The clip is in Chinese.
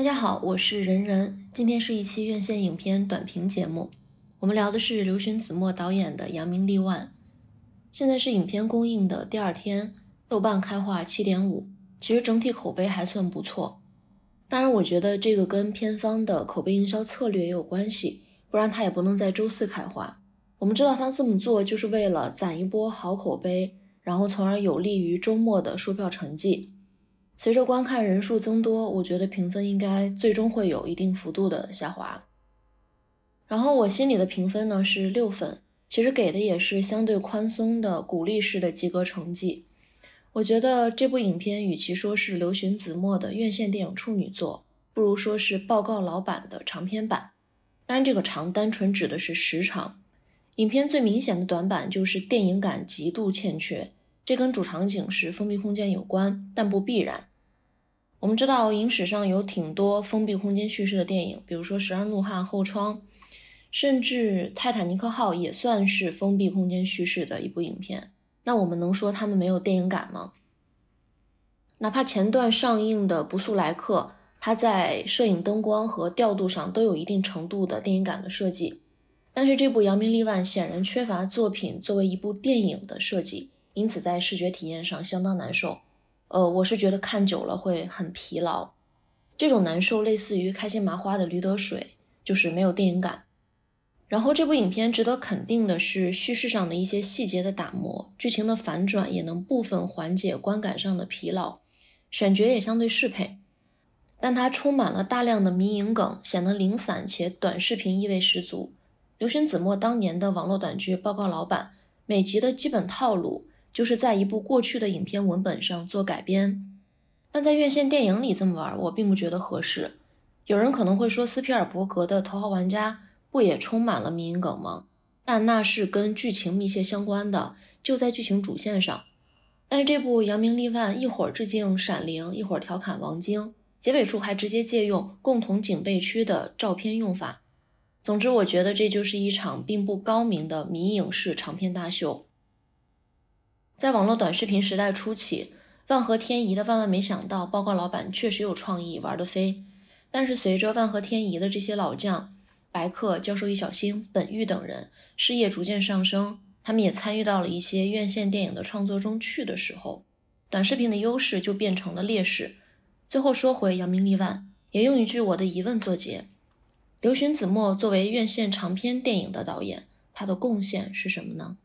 大家好，我是人人，今天是一期院线影片短评节目，我们聊的是刘巡子墨导演的《扬名立万》。现在是影片公映的第二天，豆瓣开画七点五，其实整体口碑还算不错。当然，我觉得这个跟片方的口碑营销策略也有关系，不然他也不能在周四开画。我们知道他这么做就是为了攒一波好口碑，然后从而有利于周末的售票成绩。随着观看人数增多，我觉得评分应该最终会有一定幅度的下滑。然后我心里的评分呢是六分，其实给的也是相对宽松的鼓励式的及格成绩。我觉得这部影片与其说是刘询子墨的院线电影处女作，不如说是报告老板的长篇版。当然，这个长单纯指的是时长。影片最明显的短板就是电影感极度欠缺，这跟主场景是封闭空间有关，但不必然。我们知道影史上有挺多封闭空间叙事的电影，比如说《十二怒汉》《后窗》，甚至《泰坦尼克号》也算是封闭空间叙事的一部影片。那我们能说他们没有电影感吗？哪怕前段上映的《不速来客》，它在摄影、灯光和调度上都有一定程度的电影感的设计，但是这部《扬名立万》显然缺乏作品作为一部电影的设计，因此在视觉体验上相当难受。呃，我是觉得看久了会很疲劳，这种难受类似于开心麻花的《驴得水》，就是没有电影感。然后这部影片值得肯定的是叙事上的一些细节的打磨，剧情的反转也能部分缓解观感上的疲劳，选角也相对适配。但它充满了大量的迷影梗，显得零散且短视频意味十足。刘巡子墨当年的网络短剧《报告老板》，每集的基本套路。就是在一部过去的影片文本上做改编，但在院线电影里这么玩，我并不觉得合适。有人可能会说，斯皮尔伯格的《头号玩家》不也充满了迷影梗吗？但那是跟剧情密切相关的，就在剧情主线上。但是这部《扬名立万》一会儿致敬《闪灵》，一会儿调侃王晶，结尾处还直接借用共同警备区的照片用法。总之，我觉得这就是一场并不高明的迷影式长篇大秀。在网络短视频时代初期，万合天宜的万万没想到报告老板确实有创意，玩得飞。但是随着万合天宜的这些老将白客、教授易小星、本玉等人事业逐渐上升，他们也参与到了一些院线电影的创作中去的时候，短视频的优势就变成了劣势。最后说回扬名立万，也用一句我的疑问作结：刘巡子墨作为院线长篇电影的导演，他的贡献是什么呢？